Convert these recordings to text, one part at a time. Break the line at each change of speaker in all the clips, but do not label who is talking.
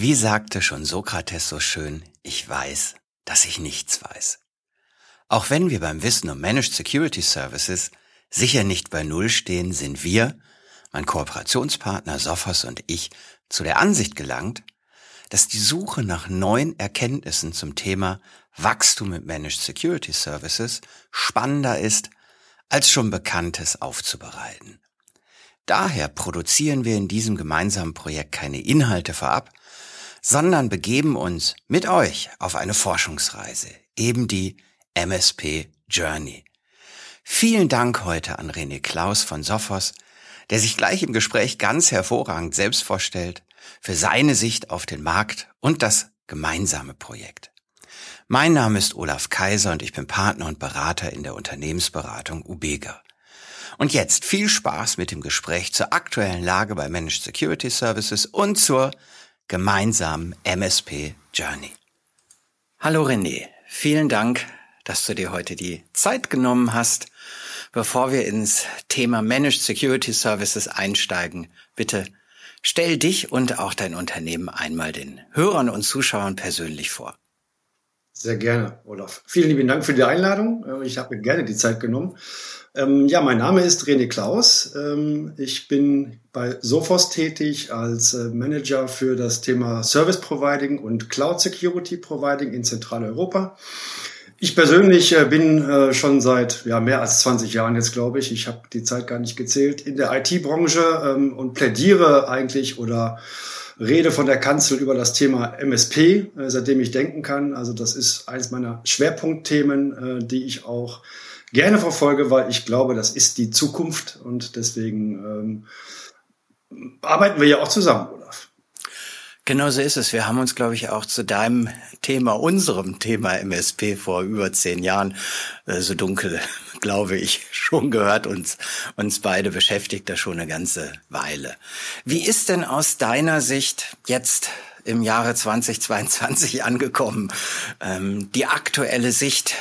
Wie sagte schon Sokrates so schön, ich weiß, dass ich nichts weiß. Auch wenn wir beim Wissen um Managed Security Services sicher nicht bei Null stehen, sind wir, mein Kooperationspartner Sophos und ich, zu der Ansicht gelangt, dass die Suche nach neuen Erkenntnissen zum Thema Wachstum mit Managed Security Services spannender ist, als schon Bekanntes aufzubereiten. Daher produzieren wir in diesem gemeinsamen Projekt keine Inhalte vorab, sondern begeben uns mit euch auf eine Forschungsreise, eben die MSP Journey. Vielen Dank heute an René Klaus von Sophos, der sich gleich im Gespräch ganz hervorragend selbst vorstellt, für seine Sicht auf den Markt und das gemeinsame Projekt. Mein Name ist Olaf Kaiser und ich bin Partner und Berater in der Unternehmensberatung Ubega. Und jetzt viel Spaß mit dem Gespräch zur aktuellen Lage bei Managed Security Services und zur gemeinsamen MSP Journey. Hallo René, vielen Dank, dass du dir heute die Zeit genommen hast. Bevor wir ins Thema Managed Security Services einsteigen, bitte stell dich und auch dein Unternehmen einmal den Hörern und Zuschauern persönlich vor.
Sehr gerne, Olaf. Vielen lieben Dank für die Einladung. Ich habe mir gerne die Zeit genommen. Ähm, ja, mein Name ist René Klaus. Ähm, ich bin bei Sophos tätig als äh, Manager für das Thema Service Providing und Cloud Security Providing in Zentraleuropa. Ich persönlich äh, bin äh, schon seit ja, mehr als 20 Jahren jetzt, glaube ich, ich habe die Zeit gar nicht gezählt, in der IT-Branche ähm, und plädiere eigentlich oder rede von der Kanzel über das Thema MSP, seitdem ich denken kann. Also das ist eines meiner Schwerpunktthemen, die ich auch gerne verfolge, weil ich glaube, das ist die Zukunft und deswegen ähm, arbeiten wir ja auch zusammen, Olaf.
Genau so ist es. Wir haben uns, glaube ich, auch zu deinem Thema, unserem Thema MSP vor über zehn Jahren, äh, so dunkel, glaube ich, schon gehört. Uns, uns beide beschäftigt das schon eine ganze Weile. Wie ist denn aus deiner Sicht jetzt im Jahre 2022 angekommen, ähm, die aktuelle Sicht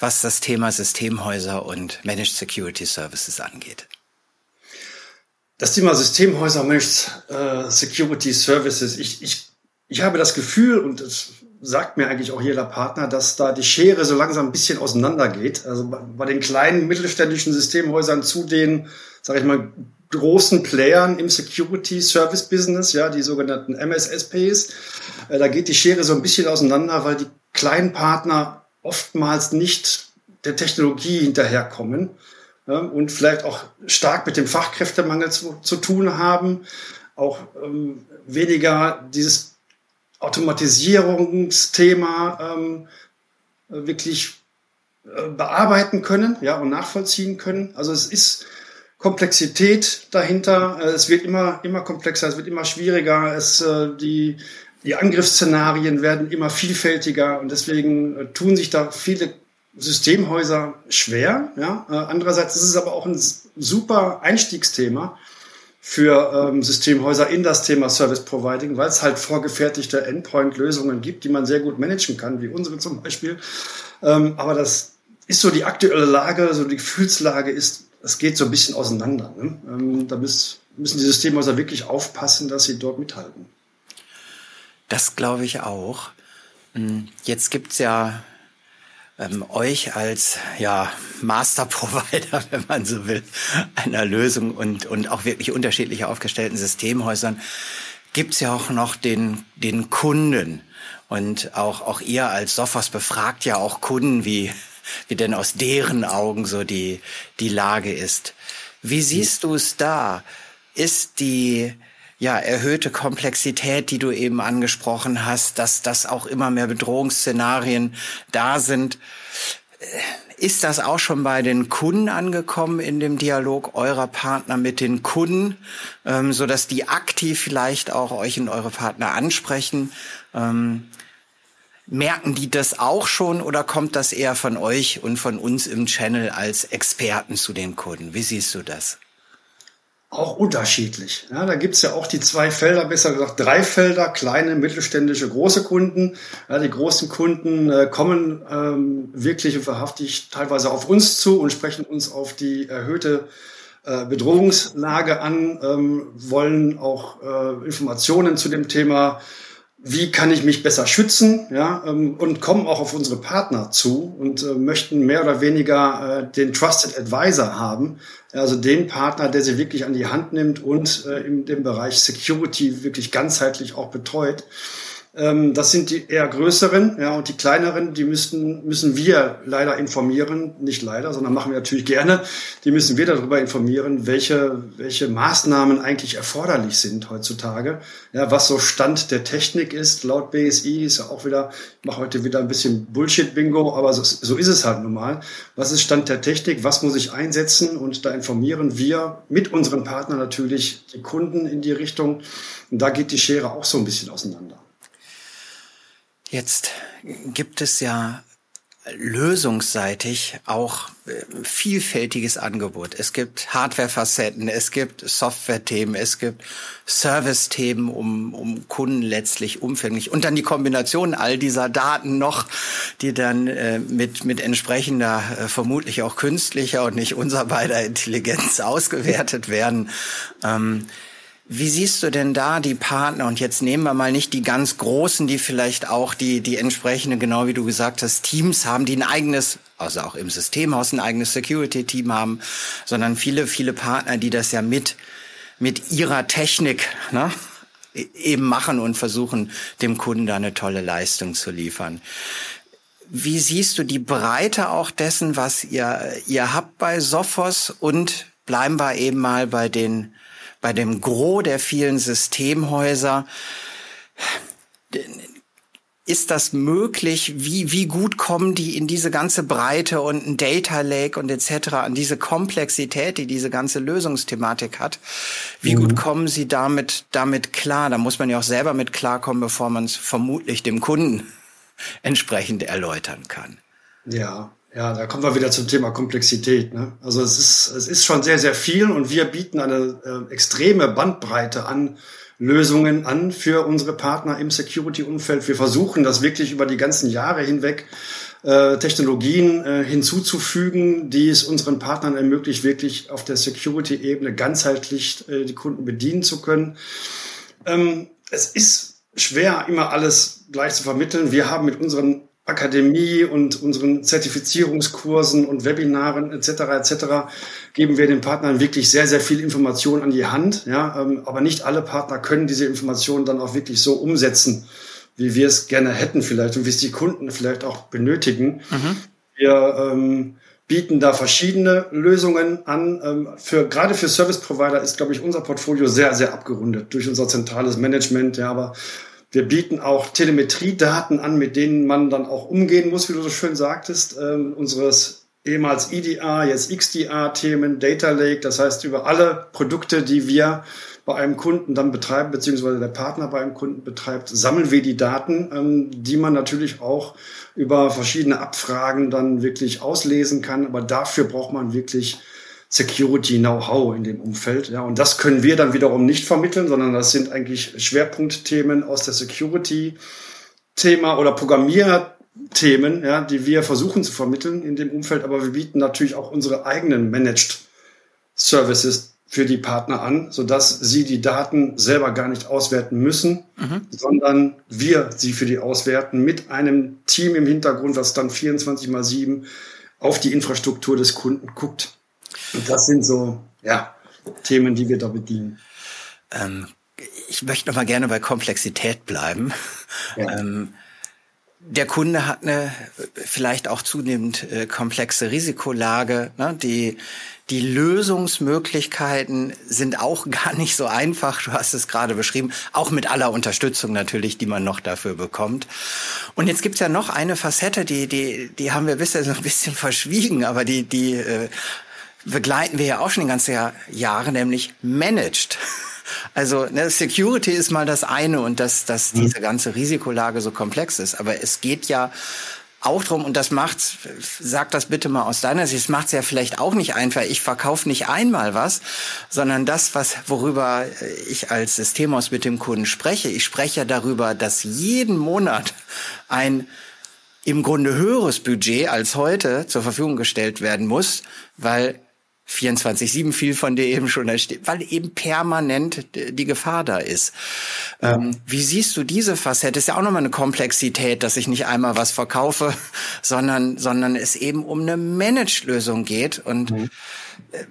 was das Thema Systemhäuser und Managed Security Services angeht?
Das Thema Systemhäuser, Managed äh, Security Services, ich, ich, ich habe das Gefühl, und das sagt mir eigentlich auch jeder Partner, dass da die Schere so langsam ein bisschen auseinandergeht. Also bei, bei den kleinen mittelständischen Systemhäusern zu den, sage ich mal, großen Playern im Security Service Business, ja, die sogenannten MSSPs, äh, da geht die Schere so ein bisschen auseinander, weil die kleinen Partner oftmals nicht der Technologie hinterherkommen ja, und vielleicht auch stark mit dem Fachkräftemangel zu, zu tun haben, auch ähm, weniger dieses Automatisierungsthema ähm, wirklich äh, bearbeiten können ja, und nachvollziehen können. Also es ist Komplexität dahinter. Äh, es wird immer, immer komplexer, es wird immer schwieriger. Es, äh, die die Angriffsszenarien werden immer vielfältiger und deswegen äh, tun sich da viele Systemhäuser schwer. Ja? Äh, andererseits ist es aber auch ein super Einstiegsthema für ähm, Systemhäuser in das Thema Service Providing, weil es halt vorgefertigte Endpoint-Lösungen gibt, die man sehr gut managen kann, wie unsere zum Beispiel. Ähm, aber das ist so die aktuelle Lage, so die Gefühlslage ist, es geht so ein bisschen auseinander. Ne? Ähm, da müssen die Systemhäuser wirklich aufpassen, dass sie dort mithalten.
Das glaube ich auch. Hm, jetzt gibt's ja ähm, euch als ja, Master Provider, wenn man so will, einer Lösung und, und auch wirklich unterschiedlich aufgestellten Systemhäusern, gibt's ja auch noch den, den Kunden. Und auch, auch ihr als Sophos befragt ja auch Kunden, wie, wie denn aus deren Augen so die, die Lage ist. Wie siehst du es da? Ist die, ja, erhöhte Komplexität, die du eben angesprochen hast, dass das auch immer mehr Bedrohungsszenarien da sind. Äh, ist das auch schon bei den Kunden angekommen in dem Dialog eurer Partner mit den Kunden, ähm, so dass die aktiv vielleicht auch euch und eure Partner ansprechen? Ähm, merken die das auch schon oder kommt das eher von euch und von uns im Channel als Experten zu den Kunden? Wie siehst du das?
Auch unterschiedlich. Ja, da gibt's ja auch die zwei Felder, besser gesagt drei Felder, kleine, mittelständische, große Kunden. Ja, die großen Kunden äh, kommen ähm, wirklich und wahrhaftig teilweise auf uns zu und sprechen uns auf die erhöhte äh, Bedrohungslage an, ähm, wollen auch äh, Informationen zu dem Thema wie kann ich mich besser schützen, ja, ähm, und kommen auch auf unsere Partner zu und äh, möchten mehr oder weniger äh, den Trusted Advisor haben, also den Partner, der sie wirklich an die Hand nimmt und äh, in dem Bereich Security wirklich ganzheitlich auch betreut. Ähm, das sind die eher größeren, ja, und die kleineren, die müssen, müssen wir leider informieren, nicht leider, sondern machen wir natürlich gerne. Die müssen wir darüber informieren, welche, welche Maßnahmen eigentlich erforderlich sind heutzutage. Ja, was so Stand der Technik ist, laut BSI ist ja auch wieder, ich mache heute wieder ein bisschen Bullshit-Bingo, aber so, so ist es halt nun mal. Was ist Stand der Technik? Was muss ich einsetzen? Und da informieren wir mit unseren Partnern natürlich die Kunden in die Richtung. Und da geht die Schere auch so ein bisschen auseinander.
Jetzt gibt es ja lösungsseitig auch äh, vielfältiges Angebot. Es gibt Hardware-Facetten, es gibt Software-Themen, es gibt Service-Themen, um, um Kunden letztlich umfänglich. Und dann die Kombination all dieser Daten noch, die dann äh, mit, mit entsprechender, äh, vermutlich auch künstlicher und nicht unser beider Intelligenz ausgewertet werden. Ähm, wie siehst du denn da die Partner? Und jetzt nehmen wir mal nicht die ganz großen, die vielleicht auch die, die entsprechende, genau wie du gesagt hast, Teams haben, die ein eigenes, also auch im Systemhaus ein eigenes Security-Team haben, sondern viele, viele Partner, die das ja mit, mit ihrer Technik, ne, e-, eben machen und versuchen, dem Kunden da eine tolle Leistung zu liefern. Wie siehst du die Breite auch dessen, was ihr, ihr habt bei Sophos und bleiben wir eben mal bei den bei dem Gros der vielen Systemhäuser ist das möglich? Wie, wie gut kommen die in diese ganze Breite und ein Data Lake und etc. an diese Komplexität, die diese ganze Lösungsthematik hat? Wie mhm. gut kommen sie damit, damit klar? Da muss man ja auch selber mit klarkommen, bevor man es vermutlich dem Kunden entsprechend erläutern kann.
Ja, ja, da kommen wir wieder zum Thema Komplexität. Ne? Also es ist, es ist schon sehr, sehr viel und wir bieten eine äh, extreme Bandbreite an Lösungen an für unsere Partner im Security-Umfeld. Wir versuchen das wirklich über die ganzen Jahre hinweg äh, Technologien äh, hinzuzufügen, die es unseren Partnern ermöglicht, wirklich auf der Security-Ebene ganzheitlich äh, die Kunden bedienen zu können. Ähm, es ist schwer, immer alles gleich zu vermitteln. Wir haben mit unseren Akademie und unseren Zertifizierungskursen und Webinaren etc. etc. geben wir den Partnern wirklich sehr, sehr viel Information an die Hand. Ja, ähm, aber nicht alle Partner können diese Informationen dann auch wirklich so umsetzen, wie wir es gerne hätten vielleicht und wie es die Kunden vielleicht auch benötigen. Mhm. Wir ähm, bieten da verschiedene Lösungen an. Ähm, für, gerade für Service Provider ist, glaube ich, unser Portfolio sehr, sehr abgerundet durch unser zentrales Management. Ja, aber wir bieten auch Telemetriedaten an, mit denen man dann auch umgehen muss, wie du so schön sagtest, ähm, unseres ehemals EDA, jetzt XDA-Themen, Data Lake, das heißt über alle Produkte, die wir bei einem Kunden dann betreiben, beziehungsweise der Partner bei einem Kunden betreibt, sammeln wir die Daten, ähm, die man natürlich auch über verschiedene Abfragen dann wirklich auslesen kann. Aber dafür braucht man wirklich Security Know-how in dem Umfeld. Ja, und das können wir dann wiederum nicht vermitteln, sondern das sind eigentlich Schwerpunktthemen aus der Security-Thema oder Programmierthemen, ja, die wir versuchen zu vermitteln in dem Umfeld. Aber wir bieten natürlich auch unsere eigenen Managed Services für die Partner an, sodass sie die Daten selber gar nicht auswerten müssen, mhm. sondern wir sie für die auswerten mit einem Team im Hintergrund, was dann 24 mal 7 auf die Infrastruktur des Kunden guckt. Und das sind so, ja, Themen, die wir da bedienen.
Ähm, ich möchte noch mal gerne bei Komplexität bleiben. Ja. Ähm, der Kunde hat eine vielleicht auch zunehmend äh, komplexe Risikolage. Ne? Die, die Lösungsmöglichkeiten sind auch gar nicht so einfach. Du hast es gerade beschrieben, auch mit aller Unterstützung natürlich, die man noch dafür bekommt. Und jetzt gibt's ja noch eine Facette, die, die, die haben wir bisher so ein bisschen verschwiegen, aber die, die äh, begleiten wir ja auch schon die ganzen Jahre, nämlich managed. Also ne, Security ist mal das eine und dass, dass mhm. diese ganze Risikolage so komplex ist. Aber es geht ja auch drum und das macht's, sag das bitte mal aus deiner Sicht, es macht's ja vielleicht auch nicht einfach. Ich verkaufe nicht einmal was, sondern das, was, worüber ich als Systemhaus mit dem Kunden spreche. Ich spreche darüber, dass jeden Monat ein im Grunde höheres Budget als heute zur Verfügung gestellt werden muss, weil 24-7 viel von dir eben schon weil eben permanent die Gefahr da ist. Ja. Ähm, wie siehst du diese Facette? Ist ja auch nochmal eine Komplexität, dass ich nicht einmal was verkaufe, sondern, sondern es eben um eine Managed-Lösung geht und mhm.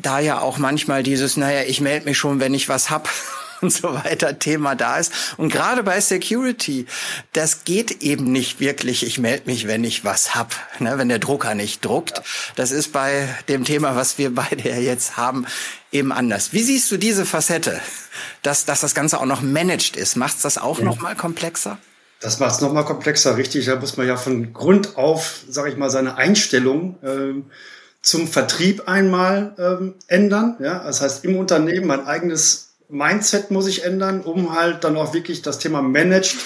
da ja auch manchmal dieses, naja, ich melde mich schon, wenn ich was hab und so weiter Thema da ist. Und gerade bei Security, das geht eben nicht wirklich, ich melde mich, wenn ich was hab, ne, wenn der Drucker nicht druckt. Das ist bei dem Thema, was wir beide ja jetzt haben, eben anders. Wie siehst du diese Facette, dass, dass das Ganze auch noch managed ist? Macht das auch ja. noch mal komplexer?
Das macht es noch mal komplexer, richtig. Da muss man ja von Grund auf, sage ich mal, seine Einstellung ähm, zum Vertrieb einmal ähm, ändern. Ja, das heißt im Unternehmen mein eigenes Mindset muss ich ändern, um halt dann auch wirklich das Thema Managed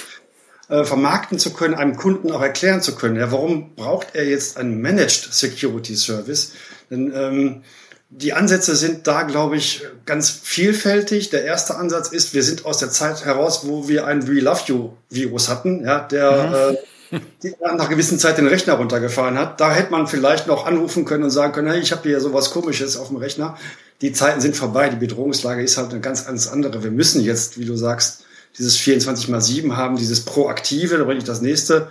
äh, vermarkten zu können, einem Kunden auch erklären zu können. Ja, warum braucht er jetzt einen Managed Security Service? Denn ähm, die Ansätze sind da, glaube ich, ganz vielfältig. Der erste Ansatz ist, wir sind aus der Zeit heraus, wo wir ein We Love You Virus hatten, ja, der mhm. äh, nach einer gewissen Zeit den Rechner runtergefahren hat. Da hätte man vielleicht noch anrufen können und sagen können, hey, ich habe hier sowas Komisches auf dem Rechner die Zeiten sind vorbei. Die Bedrohungslage ist halt eine ganz, ganz andere. Wir müssen jetzt, wie du sagst, dieses 24 mal 7 haben, dieses Proaktive, da bringe ich das nächste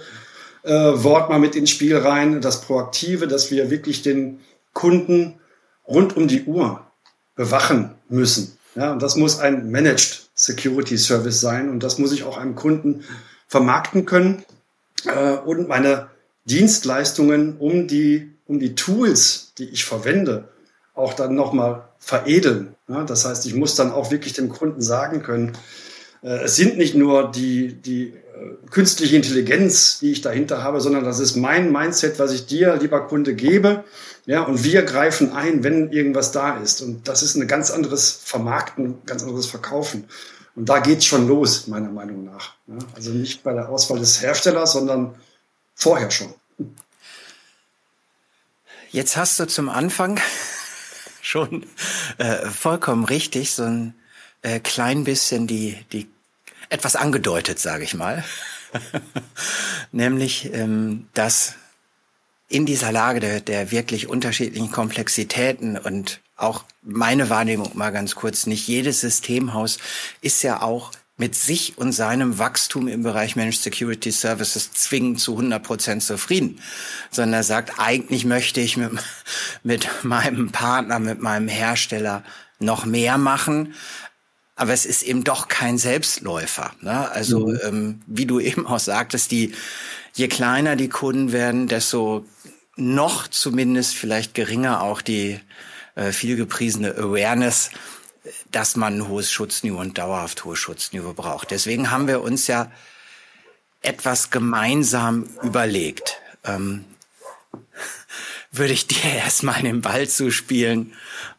äh, Wort mal mit ins Spiel rein, das Proaktive, dass wir wirklich den Kunden rund um die Uhr bewachen müssen. Ja, und das muss ein Managed Security Service sein und das muss ich auch einem Kunden vermarkten können äh, und meine Dienstleistungen um die, um die Tools, die ich verwende, auch dann nochmal veredeln. Das heißt, ich muss dann auch wirklich dem Kunden sagen können, äh, es sind nicht nur die, die äh, künstliche Intelligenz, die ich dahinter habe, sondern das ist mein Mindset, was ich dir, lieber Kunde, gebe. Ja, und wir greifen ein, wenn irgendwas da ist. Und das ist ein ganz anderes Vermarkten, ganz anderes Verkaufen. Und da geht's schon los, meiner Meinung nach. Also nicht bei der Auswahl des Herstellers, sondern vorher schon.
Jetzt hast du zum Anfang schon äh, vollkommen richtig, so ein äh, klein bisschen die, die etwas angedeutet, sage ich mal. Nämlich, ähm, dass in dieser Lage der, der wirklich unterschiedlichen Komplexitäten und auch meine Wahrnehmung mal ganz kurz, nicht jedes Systemhaus ist ja auch mit sich und seinem Wachstum im Bereich Managed Security Services zwingend zu 100 Prozent zufrieden, sondern er sagt, eigentlich möchte ich mit, mit meinem Partner, mit meinem Hersteller noch mehr machen. Aber es ist eben doch kein Selbstläufer. Ne? Also mhm. ähm, wie du eben auch sagtest, die je kleiner die Kunden werden, desto noch zumindest vielleicht geringer auch die äh, vielgepriesene Awareness dass man ein hohes Schutzniveau und dauerhaft hohes Schutzniveau braucht. Deswegen haben wir uns ja etwas gemeinsam überlegt. Ähm, würde ich dir erstmal den Ball zuspielen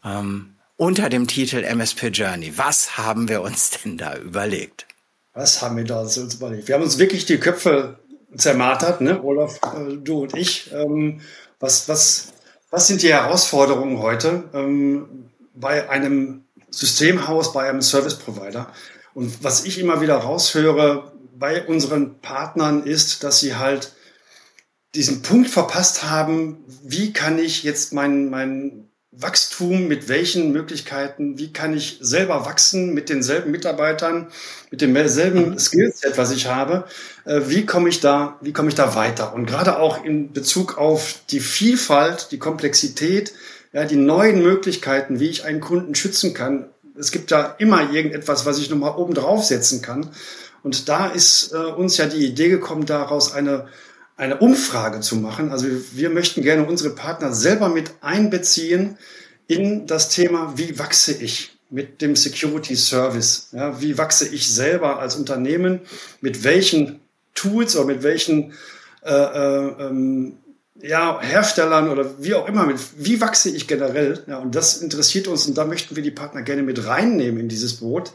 ähm, unter dem Titel MSP Journey. Was haben wir uns denn da überlegt?
Was haben wir da uns überlegt? Wir haben uns wirklich die Köpfe zermartert, ne? Olaf, äh, du und ich. Ähm, was, was, was sind die Herausforderungen heute ähm, bei einem Systemhaus bei einem Service Provider. Und was ich immer wieder raushöre bei unseren Partnern ist, dass sie halt diesen Punkt verpasst haben, wie kann ich jetzt mein, mein Wachstum, mit welchen Möglichkeiten, wie kann ich selber wachsen mit denselben Mitarbeitern, mit demselben Skillset, was ich habe, äh, wie komme ich da, wie komme ich da weiter? Und gerade auch in Bezug auf die Vielfalt, die Komplexität, ja, die neuen Möglichkeiten, wie ich einen Kunden schützen kann. Es gibt da immer irgendetwas, was ich nochmal oben draufsetzen kann. Und da ist äh, uns ja die Idee gekommen, daraus eine, eine Umfrage zu machen. Also wir möchten gerne unsere Partner selber mit einbeziehen in das Thema, wie wachse ich mit dem Security Service? Ja, wie wachse ich selber als Unternehmen? Mit welchen Tools oder mit welchen äh, äh, ähm, ja, Herstellern oder wie auch immer, mit, wie wachse ich generell? Ja, und das interessiert uns und da möchten wir die Partner gerne mit reinnehmen in dieses Boot,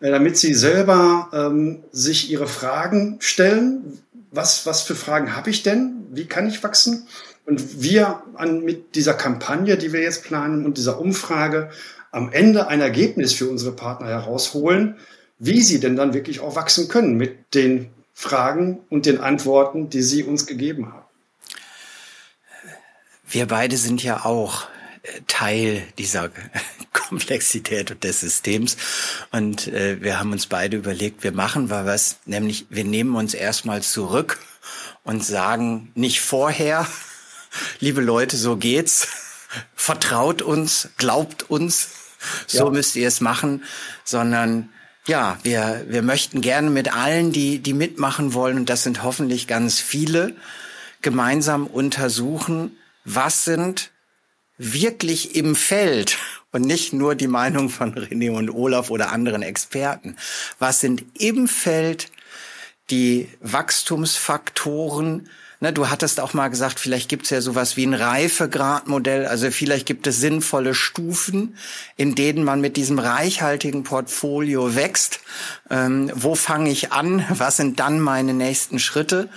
äh, damit sie selber ähm, sich ihre Fragen stellen. Was, was für Fragen habe ich denn? Wie kann ich wachsen? Und wir an, mit dieser Kampagne, die wir jetzt planen und dieser Umfrage am Ende ein Ergebnis für unsere Partner herausholen, wie sie denn dann wirklich auch wachsen können mit den Fragen und den Antworten, die sie uns gegeben haben.
Wir beide sind ja auch Teil dieser Komplexität des Systems. Und äh, wir haben uns beide überlegt, wir machen was, nämlich wir nehmen uns erstmal zurück und sagen nicht vorher, liebe Leute, so geht's, vertraut uns, glaubt uns, so ja. müsst ihr es machen, sondern ja, wir, wir möchten gerne mit allen, die, die mitmachen wollen, und das sind hoffentlich ganz viele, gemeinsam untersuchen, was sind wirklich im Feld und nicht nur die Meinung von René und Olaf oder anderen Experten. Was sind im Feld die Wachstumsfaktoren, du hattest auch mal gesagt, vielleicht gibt es ja sowas wie ein Reifegradmodell. Also vielleicht gibt es sinnvolle Stufen, in denen man mit diesem reichhaltigen Portfolio wächst. Ähm, wo fange ich an? Was sind dann meine nächsten Schritte?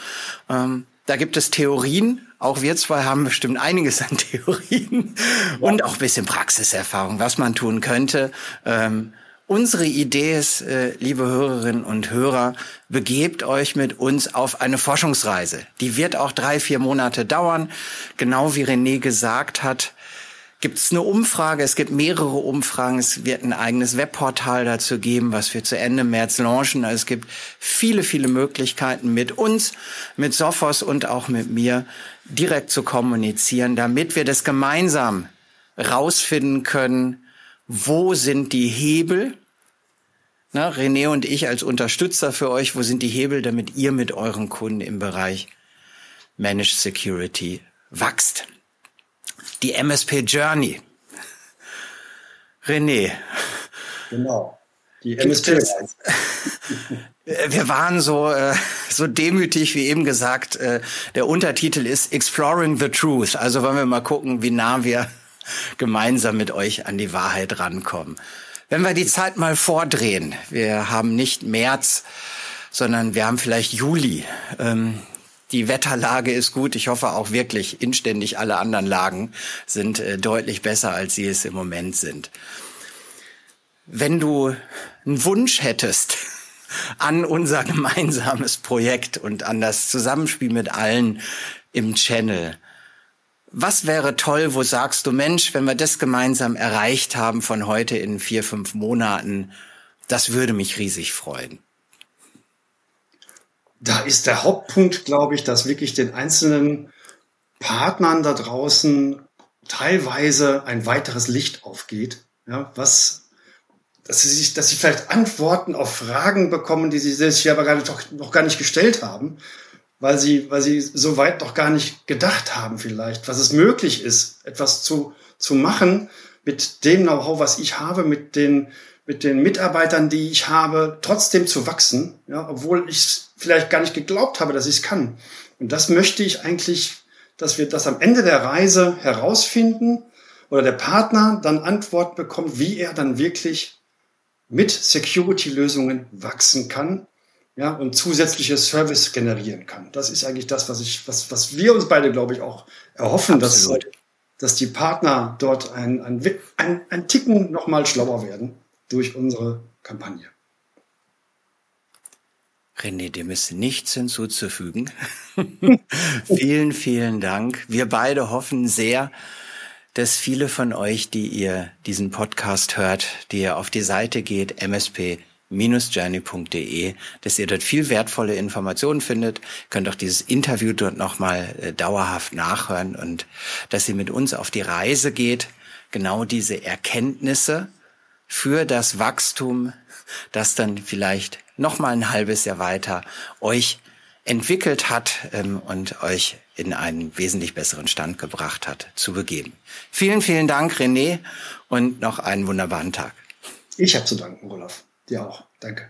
Ähm, da gibt es Theorien. Auch wir zwei haben bestimmt einiges an Theorien und auch ein bisschen Praxiserfahrung, was man tun könnte. Ähm, Unsere Idee ist, äh, liebe Hörerinnen und Hörer, begebt euch mit uns auf eine Forschungsreise. Die wird auch drei, vier Monate dauern. Genau wie René gesagt hat, gibt es eine Umfrage. Es gibt mehrere Umfragen. Es wird ein eigenes Webportal dazu geben, was wir zu Ende März launchen. Also es gibt viele, viele Möglichkeiten mit uns, mit Sophos und auch mit mir direkt zu kommunizieren, damit wir das gemeinsam rausfinden können, wo sind die Hebel? Na, René und ich als Unterstützer für euch, wo sind die Hebel, damit ihr mit euren Kunden im Bereich Managed Security wächst? Die MSP Journey. René.
Genau. Die MSP.
Wir waren so, äh, so demütig wie eben gesagt. Äh, der Untertitel ist Exploring the Truth. Also wollen wir mal gucken, wie nah wir gemeinsam mit euch an die Wahrheit rankommen. Wenn wir die Zeit mal vordrehen, wir haben nicht März, sondern wir haben vielleicht Juli. Ähm, die Wetterlage ist gut. Ich hoffe auch wirklich inständig alle anderen Lagen sind äh, deutlich besser, als sie es im Moment sind. Wenn du einen Wunsch hättest an unser gemeinsames Projekt und an das Zusammenspiel mit allen im Channel, was wäre toll, wo sagst du, Mensch, wenn wir das gemeinsam erreicht haben von heute in vier, fünf Monaten, das würde mich riesig freuen.
Da ist der Hauptpunkt, glaube ich, dass wirklich den einzelnen Partnern da draußen teilweise ein weiteres Licht aufgeht. Ja, was, dass sie sich, dass sie vielleicht Antworten auf Fragen bekommen, die sie sich aber gar nicht, noch gar nicht gestellt haben weil sie, weil sie so weit noch gar nicht gedacht haben vielleicht, was es möglich ist, etwas zu, zu machen mit dem Know-how, was ich habe, mit den, mit den Mitarbeitern, die ich habe, trotzdem zu wachsen, ja, obwohl ich vielleicht gar nicht geglaubt habe, dass ich es kann. Und das möchte ich eigentlich, dass wir das am Ende der Reise herausfinden oder der Partner dann Antwort bekommt, wie er dann wirklich mit Security-Lösungen wachsen kann ja, und zusätzliche Service generieren kann. Das ist eigentlich das, was ich, was, was wir uns beide, glaube ich, auch erhoffen, dass, dass die Partner dort ein, ein, ein, ein Ticken nochmal schlauer werden durch unsere Kampagne.
René, dem ist nichts hinzuzufügen. vielen, vielen Dank. Wir beide hoffen sehr, dass viele von euch, die ihr diesen Podcast hört, die ihr auf die Seite geht, MSP journey.de, dass ihr dort viel wertvolle Informationen findet. Könnt auch dieses Interview dort nochmal äh, dauerhaft nachhören und dass ihr mit uns auf die Reise geht, genau diese Erkenntnisse für das Wachstum, das dann vielleicht nochmal ein halbes Jahr weiter euch entwickelt hat ähm, und euch in einen wesentlich besseren Stand gebracht hat, zu begeben. Vielen, vielen Dank, René, und noch einen wunderbaren Tag.
Ich habe zu danken, Olaf. Dir auch. Danke.